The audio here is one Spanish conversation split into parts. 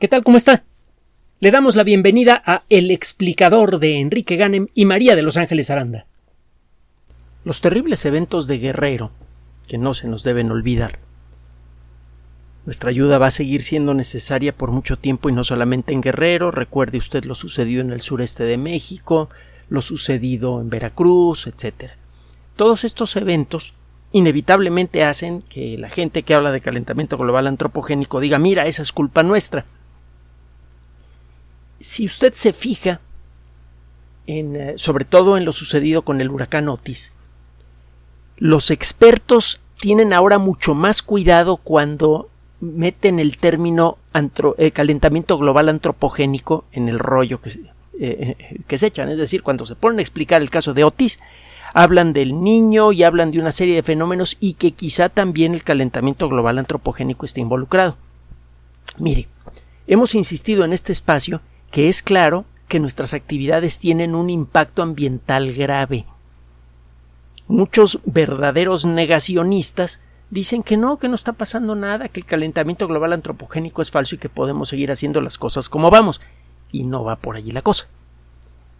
¿Qué tal? ¿Cómo está? Le damos la bienvenida a El explicador de Enrique Ganem y María de Los Ángeles Aranda. Los terribles eventos de Guerrero, que no se nos deben olvidar. Nuestra ayuda va a seguir siendo necesaria por mucho tiempo y no solamente en Guerrero. Recuerde usted lo sucedido en el sureste de México, lo sucedido en Veracruz, etc. Todos estos eventos inevitablemente hacen que la gente que habla de calentamiento global antropogénico diga mira, esa es culpa nuestra si usted se fija en, eh, sobre todo en lo sucedido con el huracán Otis, los expertos tienen ahora mucho más cuidado cuando meten el término eh, calentamiento global antropogénico en el rollo que, eh, que se echan. Es decir, cuando se ponen a explicar el caso de Otis, hablan del niño y hablan de una serie de fenómenos y que quizá también el calentamiento global antropogénico esté involucrado. Mire, hemos insistido en este espacio que es claro que nuestras actividades tienen un impacto ambiental grave. Muchos verdaderos negacionistas dicen que no, que no está pasando nada, que el calentamiento global antropogénico es falso y que podemos seguir haciendo las cosas como vamos. Y no va por allí la cosa.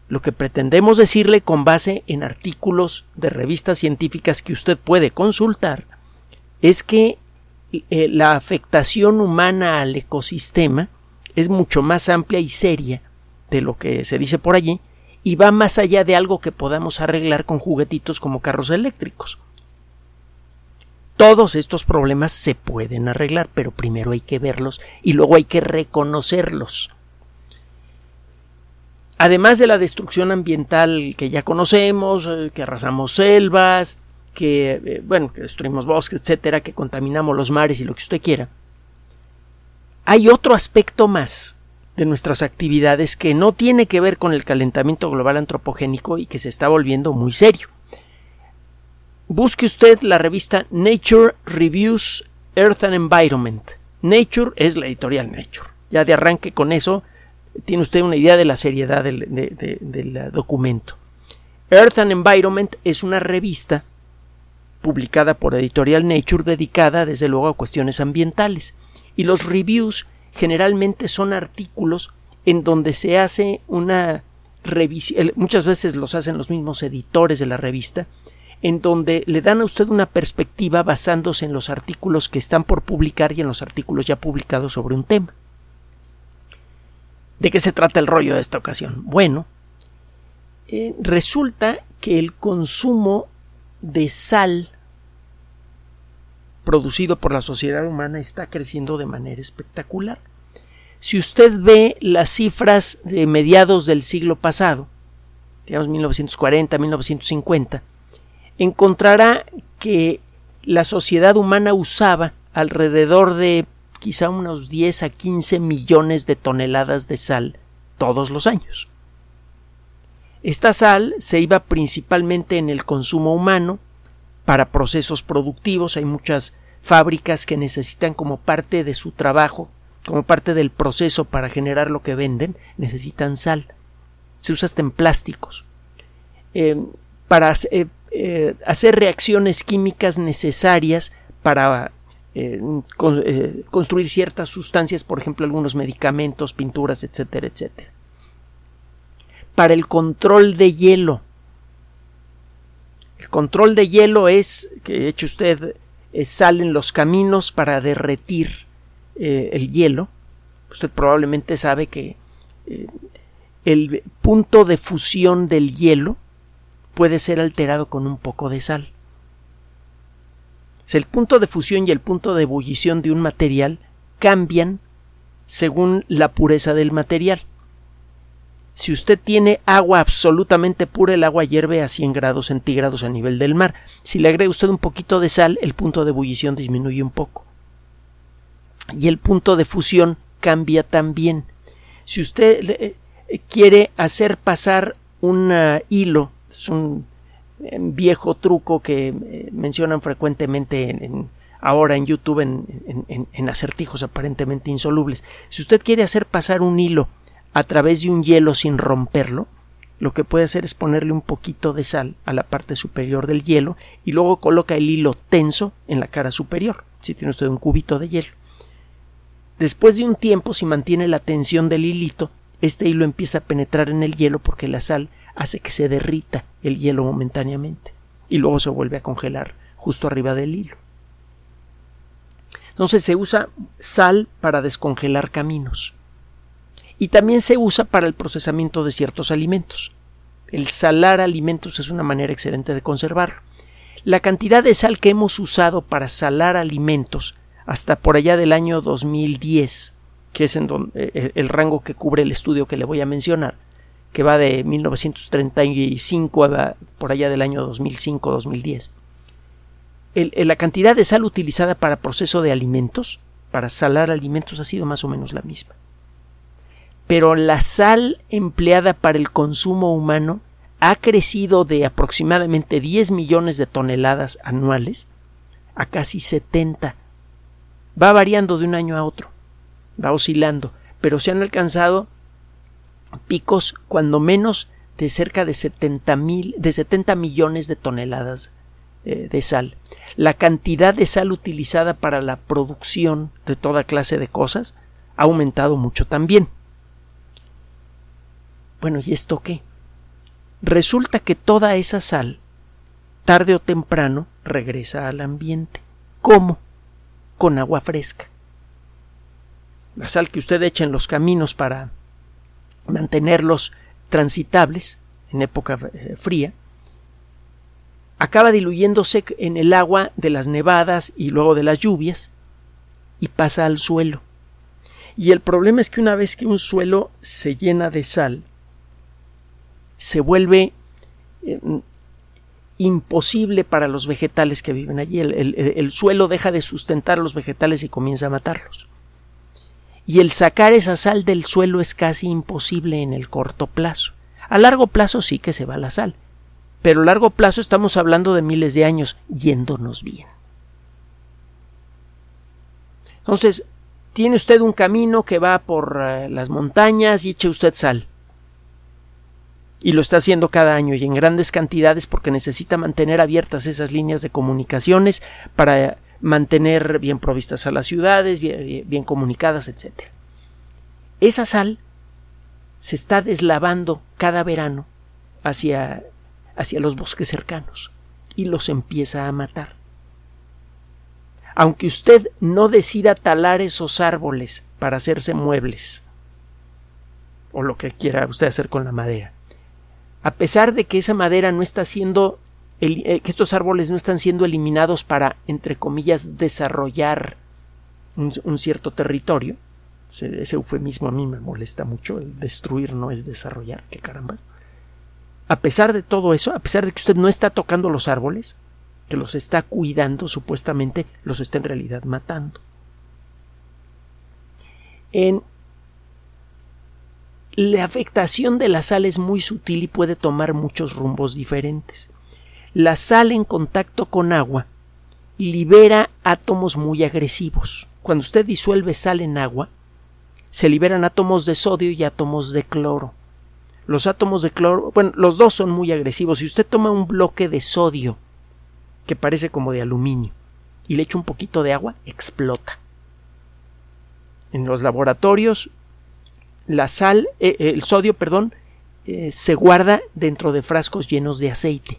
Lo que pretendemos decirle con base en artículos de revistas científicas que usted puede consultar es que eh, la afectación humana al ecosistema es mucho más amplia y seria de lo que se dice por allí y va más allá de algo que podamos arreglar con juguetitos como carros eléctricos. Todos estos problemas se pueden arreglar, pero primero hay que verlos y luego hay que reconocerlos. Además de la destrucción ambiental que ya conocemos, eh, que arrasamos selvas, que eh, bueno, que destruimos bosques, etcétera, que contaminamos los mares y lo que usted quiera, hay otro aspecto más de nuestras actividades que no tiene que ver con el calentamiento global antropogénico y que se está volviendo muy serio. Busque usted la revista Nature Reviews Earth and Environment. Nature es la editorial Nature. Ya de arranque con eso tiene usted una idea de la seriedad del, del documento. Earth and Environment es una revista publicada por editorial Nature dedicada desde luego a cuestiones ambientales y los reviews generalmente son artículos en donde se hace una revisión, muchas veces los hacen los mismos editores de la revista, en donde le dan a usted una perspectiva basándose en los artículos que están por publicar y en los artículos ya publicados sobre un tema. ¿De qué se trata el rollo de esta ocasión? Bueno, eh, resulta que el consumo de sal producido por la sociedad humana está creciendo de manera espectacular. Si usted ve las cifras de mediados del siglo pasado, digamos 1940, 1950, encontrará que la sociedad humana usaba alrededor de quizá unos 10 a 15 millones de toneladas de sal todos los años. Esta sal se iba principalmente en el consumo humano, para procesos productivos. Hay muchas fábricas que necesitan como parte de su trabajo, como parte del proceso para generar lo que venden, necesitan sal. Se usa hasta en plásticos. Em, para eh, eh, hacer reacciones químicas necesarias para eh, construir ciertas sustancias, por ejemplo, algunos medicamentos, pinturas, etcétera, etcétera. Para el control de hielo, el control de hielo es que eche usted eh, sal en los caminos para derretir eh, el hielo. Usted probablemente sabe que eh, el punto de fusión del hielo puede ser alterado con un poco de sal. el punto de fusión y el punto de ebullición de un material cambian según la pureza del material. Si usted tiene agua absolutamente pura, el agua hierve a 100 grados centígrados a nivel del mar. Si le agrega usted un poquito de sal, el punto de ebullición disminuye un poco. Y el punto de fusión cambia también. Si usted eh, quiere hacer pasar un hilo, es un eh, viejo truco que eh, mencionan frecuentemente en, ahora en YouTube en acertijos aparentemente insolubles. Si usted quiere hacer pasar un hilo a través de un hielo sin romperlo, lo que puede hacer es ponerle un poquito de sal a la parte superior del hielo y luego coloca el hilo tenso en la cara superior, si tiene usted un cubito de hielo. después de un tiempo, si mantiene la tensión del hilito, este hilo empieza a penetrar en el hielo porque la sal hace que se derrita el hielo momentáneamente y luego se vuelve a congelar justo arriba del hilo. Entonces se usa sal para descongelar caminos y también se usa para el procesamiento de ciertos alimentos. El salar alimentos es una manera excelente de conservarlo. La cantidad de sal que hemos usado para salar alimentos hasta por allá del año 2010, que es eh, eh, el rango que cubre el estudio que le voy a mencionar, que va de 1935 a por allá del año 2005-2010. La cantidad de sal utilizada para proceso de alimentos, para salar alimentos, ha sido más o menos la misma. Pero la sal empleada para el consumo humano ha crecido de aproximadamente 10 millones de toneladas anuales a casi 70. Va variando de un año a otro, va oscilando, pero se han alcanzado picos cuando menos de cerca de 70, mil, de 70 millones de toneladas eh, de sal. La cantidad de sal utilizada para la producción de toda clase de cosas ha aumentado mucho también. Bueno, ¿y esto qué? Resulta que toda esa sal, tarde o temprano, regresa al ambiente. ¿Cómo? Con agua fresca. La sal que usted echa en los caminos para mantenerlos transitables en época eh, fría, acaba diluyéndose en el agua de las nevadas y luego de las lluvias y pasa al suelo. Y el problema es que una vez que un suelo se llena de sal, se vuelve eh, imposible para los vegetales que viven allí. el, suelo deja de sustentar a los vegetales y comienza a matarlos y el sacar esa sal del suelo es casi imposible en el corto plazo. A largo plazo sí que se va la sal, pero a largo plazo estamos hablando de miles de años yéndonos bien. Entonces, tiene usted un camino que va por eh, las montañas y eche usted sal. Y lo está haciendo cada año y en grandes cantidades porque necesita mantener abiertas esas líneas de comunicaciones para mantener bien provistas a las ciudades, bien, comunicadas, etc. Esa sal se está deslavando cada verano hacia, hacia los bosques cercanos y los empieza a matar. Aunque usted no decida talar esos árboles para hacerse muebles, o lo que quiera usted hacer con la madera, a pesar de que esa madera no está siendo eh, que estos árboles no están siendo eliminados para, entre comillas, desarrollar un, cierto territorio. Ese, eufemismo a mí me molesta mucho. El destruir no es desarrollar. ¿Qué carambas? A pesar de todo eso, a pesar de que usted no está tocando los árboles, que los está cuidando, supuestamente los está en realidad matando. En la afectación de la sal es muy sutil y puede tomar muchos rumbos diferentes la sal en contacto con agua libera átomos muy agresivos. Cuando usted disuelve sal en agua, se liberan átomos de sodio y átomos de cloro. Los átomos de cloro, bueno, los dos son muy agresivos. Si usted toma un bloque de sodio, que parece como de aluminio, y le echa un poquito de agua, explota. En los laboratorios, la sal, eh, el sodio, perdón, eh, se guarda dentro de frascos llenos de aceite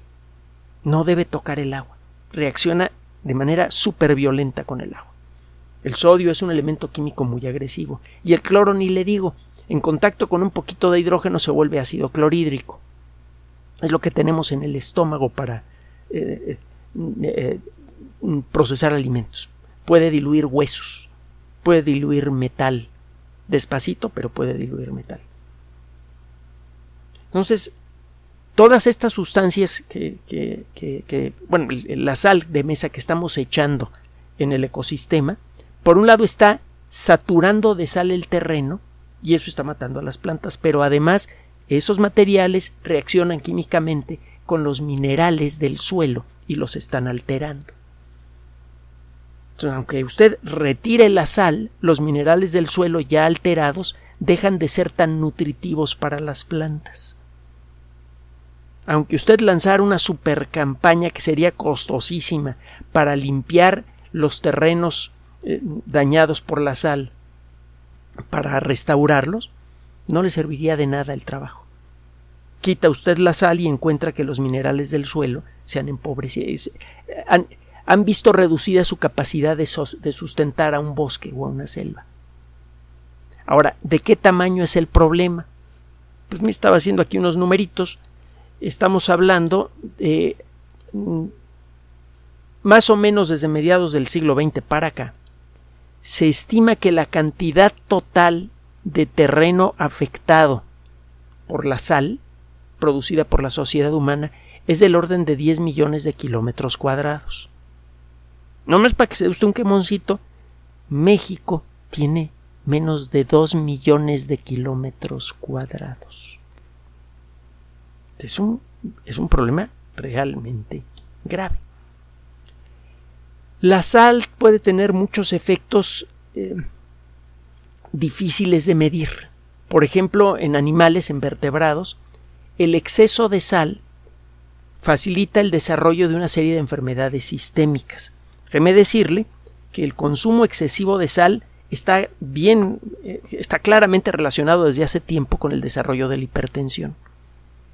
no debe tocar el agua. Reacciona de manera súper violenta con el agua. El sodio es un elemento químico muy agresivo y el cloro ni le digo. En contacto con un poquito de hidrógeno se vuelve ácido clorhídrico. Es lo que tenemos en el estómago para eh, eh, eh, procesar alimentos. Puede diluir huesos, puede diluir metal, despacito, pero puede diluir metal. Entonces, todas estas sustancias que, bueno, la sal de mesa que estamos echando en el ecosistema, por un lado está saturando de sal el terreno y eso está matando a las plantas, pero además esos materiales reaccionan químicamente con los minerales del suelo y los están alterando. Aunque usted retire la sal, los minerales del suelo ya alterados dejan de ser tan nutritivos para las plantas aunque usted lanzara una super campaña que sería costosísima para limpiar los terrenos eh, dañados por la sal para restaurarlos, no le serviría de nada el trabajo. Quita usted la sal y encuentra que los minerales del suelo se han empobrecido. Han visto reducida su capacidad de, de sustentar a un bosque o a una selva. Ahora, ¿de qué tamaño es el problema? Pues me estaba haciendo aquí unos numeritos. Estamos hablando de mm, más o menos desde mediados del siglo XX para acá. Se estima que la cantidad total de terreno afectado por la sal producida por la sociedad humana es del orden de 10 millones de kilómetros cuadrados. No más para que se dé usted un quemoncito, México tiene menos de 2 millones de kilómetros cuadrados. Es un, es un problema realmente grave. La sal puede tener muchos efectos eh, difíciles de medir. Por ejemplo, en animales, en vertebrados, el exceso de sal facilita el desarrollo de una serie de enfermedades sistémicas. Déjeme decirle que el consumo excesivo de sal está bien, eh, está claramente relacionado desde hace tiempo con el desarrollo de la hipertensión.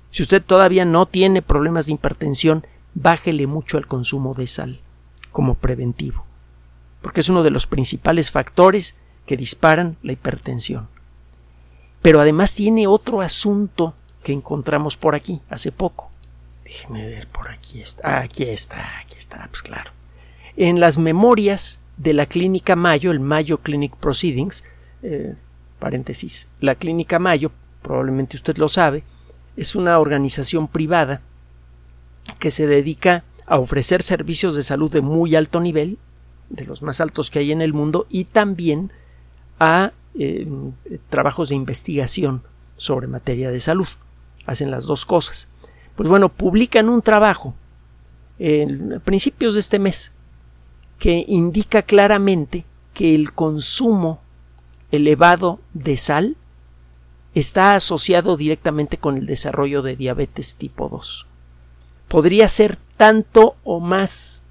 Si usted todavía no tiene problemas de hipertensión, bájele mucho el consumo de sal como preventivo, porque es uno de los principales factores que disparan la hipertensión. Pero además tiene otro asunto que encontramos por aquí hace poco. Déjeme ver, por aquí está. aquí está, aquí está, pues claro. En las memorias de la Clínica Mayo, el Mayo Clinic Proceedings, eh, paréntesis, la Clínica Mayo, probablemente usted lo sabe, es una organización privada que se dedica a ofrecer servicios de salud de muy alto nivel, de los más altos que hay en el mundo, y también a eh, trabajos de investigación sobre materia de salud. Hacen las dos cosas. Pues bueno, publican un trabajo en principios de este mes que indica claramente que el consumo elevado de sal está asociado directamente con el desarrollo de diabetes tipo 2. Podría ser tanto o más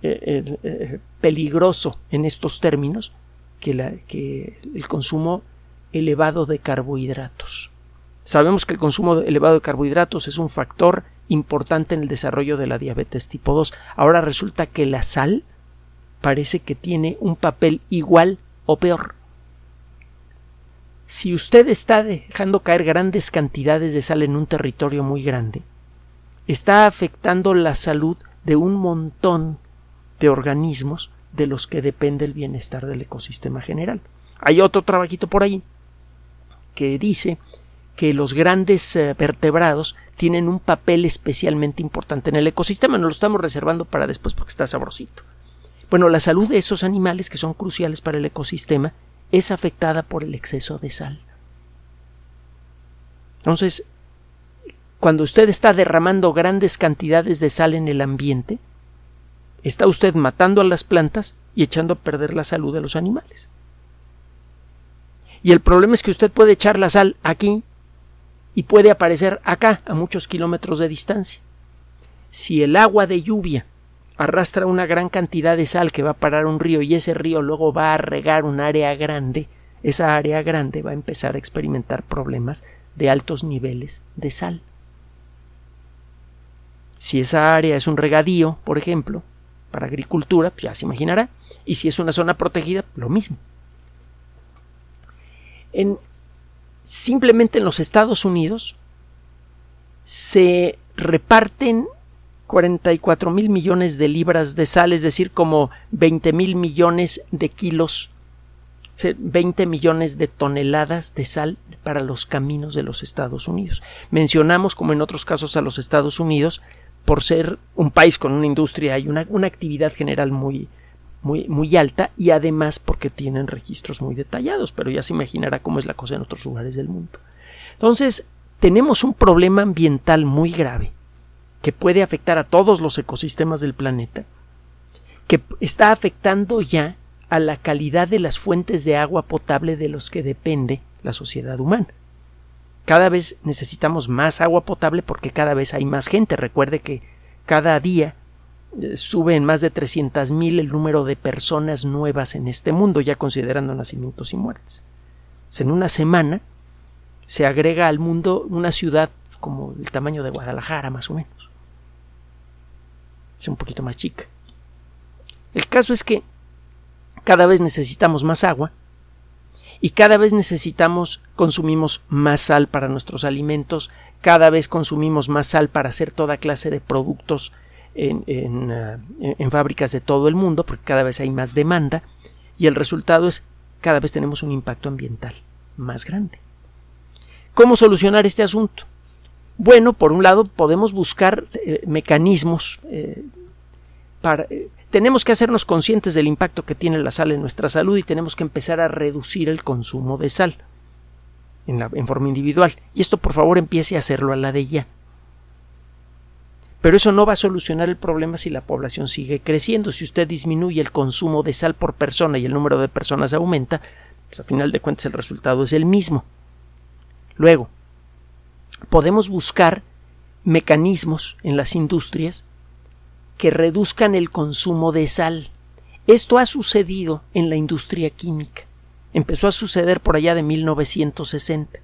eh, eh, eh, peligroso en estos términos que, que el consumo elevado de carbohidratos. Sabemos que el consumo elevado de carbohidratos es un factor importante en el desarrollo de la diabetes tipo 2. Ahora resulta que la sal parece que tiene un papel igual o peor. Si usted está dejando caer grandes cantidades de sal en un territorio muy grande, está afectando la salud de un montón de organismos de los que depende el bienestar del ecosistema general. Hay otro trabajito por ahí que dice que los grandes eh, vertebrados tienen un papel especialmente importante en el ecosistema. Nos lo estamos reservando para después porque está sabrosito. Bueno, la salud de esos animales que son cruciales para el ecosistema es afectada por el exceso de sal. Entonces, cuando usted está derramando grandes cantidades de sal en el ambiente, está usted matando a las plantas y echando a perder la salud de los animales. Y el problema es que usted puede echar la sal aquí y puede aparecer acá, a muchos kilómetros de distancia. Si el agua de lluvia arrastra una gran cantidad de sal que va a parar un río y ese río luego va a regar un área grande, esa área grande va a empezar a experimentar problemas de altos niveles de sal. Si esa área es un regadío, por ejemplo, para agricultura, pues ya se imaginará, y si es una zona protegida, lo mismo. En, simplemente en los Estados Unidos se reparten 44 mil millones de libras de sal, es decir, como 20 mil millones de kilos, 20 millones de toneladas de sal para los caminos de los Estados Unidos. Mencionamos, como en otros casos, a los Estados Unidos por ser un país con una industria y una, una actividad general muy, muy, muy alta y además porque tienen registros muy detallados, pero ya se imaginará cómo es la cosa en otros lugares del mundo. Entonces, tenemos un problema ambiental muy grave que puede afectar a todos los ecosistemas del planeta, que está afectando ya a la calidad de las fuentes de agua potable de los que depende la sociedad humana. Cada vez necesitamos más agua potable porque cada vez hay más gente. Recuerde que cada día eh, sube en más de 300.000 el número de personas nuevas en este mundo, ya considerando nacimientos y muertes. En una semana se agrega al mundo una ciudad como el tamaño de Guadalajara, más o menos. Es un poquito más chica. El caso es que cada vez necesitamos más agua y cada vez necesitamos, consumimos más sal para nuestros alimentos, cada vez consumimos más sal para hacer toda clase de productos en, en, en, fábricas de todo el mundo, porque cada vez hay más demanda, y el resultado es cada vez tenemos un impacto ambiental más grande. ¿Cómo solucionar este asunto? Bueno, por un lado podemos buscar eh, mecanismos eh, para... Eh, tenemos que hacernos conscientes del impacto que tiene la sal en nuestra salud y tenemos que empezar a reducir el consumo de sal en, forma individual. Y esto por favor empiece a hacerlo a la de ya. Pero eso no va a solucionar el problema si la población sigue creciendo. Si usted disminuye el consumo de sal por persona y el número de personas aumenta, pues a final de cuentas el resultado es el mismo. Luego, podemos buscar mecanismos en las industrias que reduzcan el consumo de sal. Esto ha sucedido en la industria química. Empezó a suceder por allá de 1960.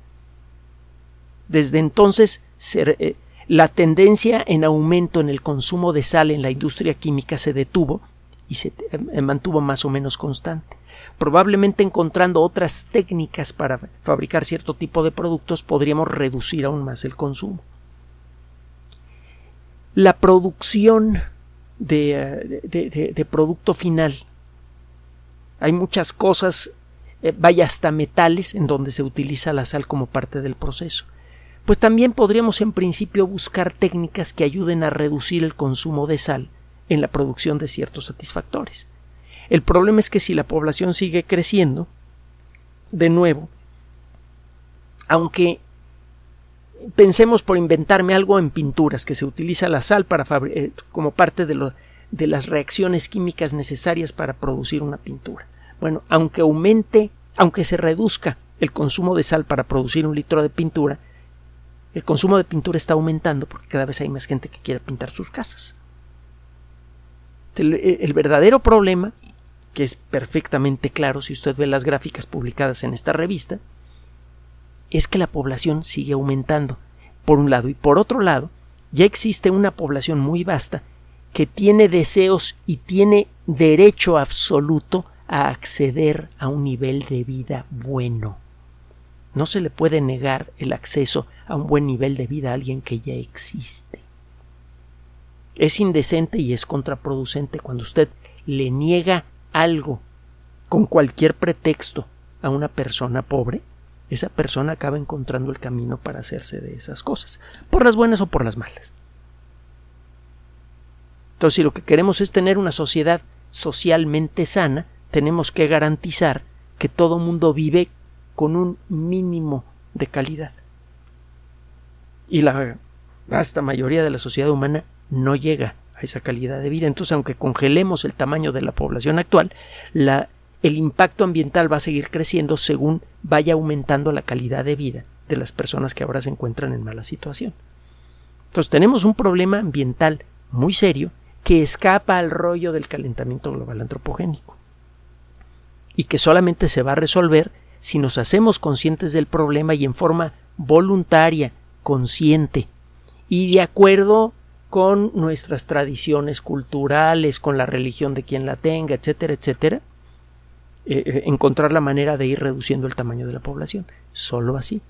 Desde entonces, eh, la tendencia en aumento en el consumo de sal en la industria química se detuvo y se eh, mantuvo más o menos constante. Probablemente encontrando otras técnicas para fabricar cierto tipo de productos podríamos reducir aún más el consumo. La producción de, de, producto final. Hay muchas cosas, eh, vaya hasta metales, en donde se utiliza la sal como parte del proceso. Pues también podríamos en principio buscar técnicas que ayuden a reducir el consumo de sal en la producción de ciertos satisfactores. El problema es que si la población sigue creciendo, de nuevo, aunque pensemos por inventarme algo en pinturas, que se utiliza la sal para eh, como parte de, de las reacciones químicas necesarias para producir una pintura. Bueno, aunque aumente, aunque se reduzca el consumo de sal para producir un litro de pintura, el consumo de pintura está aumentando porque cada vez hay más gente que quiere pintar sus casas. El, el verdadero problema, que es perfectamente claro si usted ve las gráficas publicadas en esta revista, es que la población sigue aumentando, por un lado, y por otro lado, ya existe una población muy vasta que tiene deseos y tiene derecho absoluto a acceder a un nivel de vida bueno. No se le puede negar el acceso a un buen nivel de vida a alguien que ya existe. Es indecente y es contraproducente cuando usted le niega algo con cualquier pretexto a una persona pobre esa persona acaba encontrando el camino para hacerse de esas cosas, por las buenas o por las malas. Entonces, si lo que queremos es tener una sociedad socialmente sana, tenemos que garantizar que todo mundo vive con un mínimo de calidad. Y la vasta mayoría de la sociedad humana no llega a esa calidad de vida. Entonces, aunque congelemos el tamaño de la población actual, la el impacto ambiental va a seguir creciendo según vaya aumentando la calidad de vida de las personas que ahora se encuentran en mala situación. Entonces tenemos un problema ambiental muy serio que escapa al rollo del calentamiento global antropogénico y que solamente se va a resolver si nos hacemos conscientes del problema y en forma voluntaria, consciente y de acuerdo con nuestras tradiciones culturales, con la religión de quien la tenga, etcétera, etcétera, eh, eh, encontrar la manera de ir reduciendo el tamaño de la población. Solo así.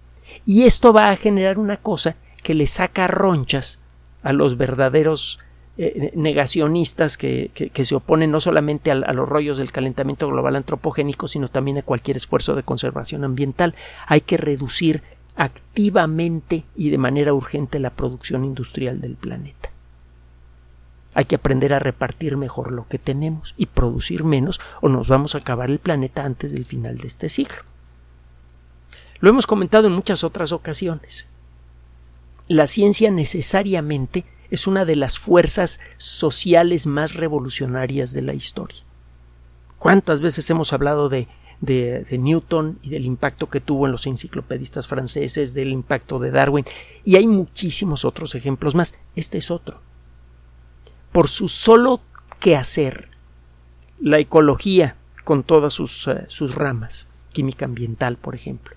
Y esto va a generar una cosa que le saca ronchas a los verdaderos eh, negacionistas que, se oponen no solamente a, a, los rollos del calentamiento global antropogénico, sino también a cualquier esfuerzo de conservación ambiental. Hay que reducir activamente y de manera urgente la producción industrial del planeta. Hay que aprender a repartir mejor lo que tenemos y producir menos o nos vamos a acabar el planeta antes del final de este siglo. Lo hemos comentado en muchas otras ocasiones. La ciencia necesariamente es una de las fuerzas sociales más revolucionarias de la historia. ¿Cuántas veces hemos hablado de, de, de, Newton y del impacto que tuvo en los enciclopedistas franceses, del impacto de Darwin, y hay muchísimos otros ejemplos más. Este es otro por su solo quehacer, la ecología con todas sus, uh, sus ramas, química ambiental, por ejemplo,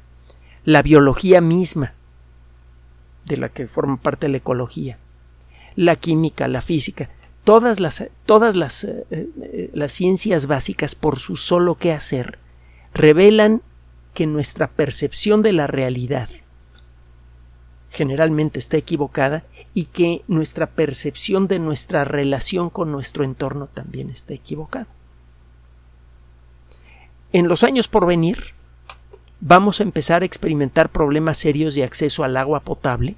la biología misma, de la que forma parte la ecología, la química, la física, todas las, todas las, eh, eh, las ciencias básicas por su solo quehacer revelan que nuestra percepción de la realidad generalmente está equivocada y que nuestra percepción de nuestra relación con nuestro entorno también está equivocada. En los años por venir vamos a empezar a experimentar problemas serios de acceso al agua potable,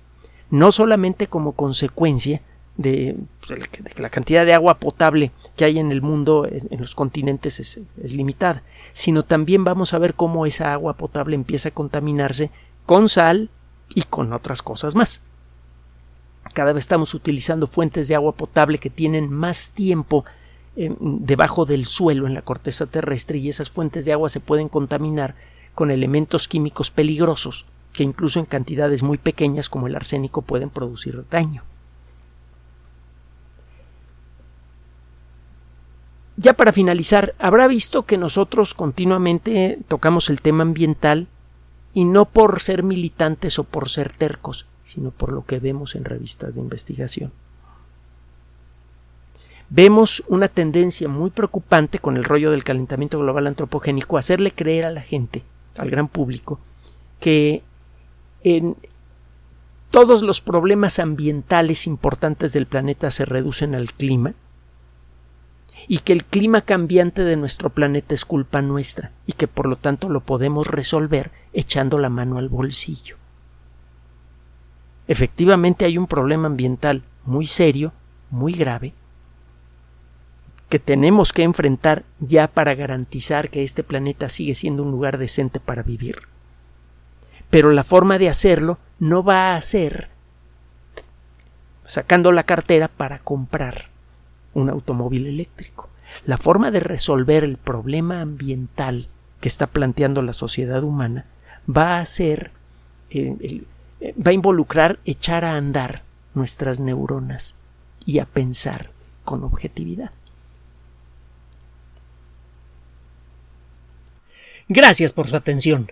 no solamente como consecuencia de, pues, la cantidad de agua potable que hay en el mundo, en, los continentes, es, es, limitada, sino también vamos a ver cómo esa agua potable empieza a contaminarse con sal y con otras cosas más. Cada vez estamos utilizando fuentes de agua potable que tienen más tiempo debajo del suelo en la corteza terrestre y esas fuentes de agua se pueden contaminar con elementos químicos peligrosos que incluso en cantidades muy pequeñas como el arsénico pueden producir daño. Ya para finalizar, habrá visto que nosotros continuamente tocamos el tema ambiental y no por ser militantes o por ser tercos, sino por lo que vemos en revistas de investigación. Vemos una tendencia muy preocupante con el rollo del calentamiento global antropogénico hacerle creer a la gente, al gran público, que en todos los problemas ambientales importantes del planeta se reducen al clima y que el clima cambiante de nuestro planeta es culpa nuestra y que por lo tanto lo podemos resolver echando la mano al bolsillo. Efectivamente hay un problema ambiental muy serio, muy grave, que tenemos que enfrentar ya para garantizar que este planeta sigue siendo un lugar decente para vivir. Pero la forma de hacerlo no va a ser sacando la cartera para comprar un automóvil eléctrico. La forma de resolver el problema ambiental que está planteando la sociedad humana va a ser eh, eh, va a involucrar echar a andar nuestras neuronas y a pensar con objetividad. Gracias por su atención.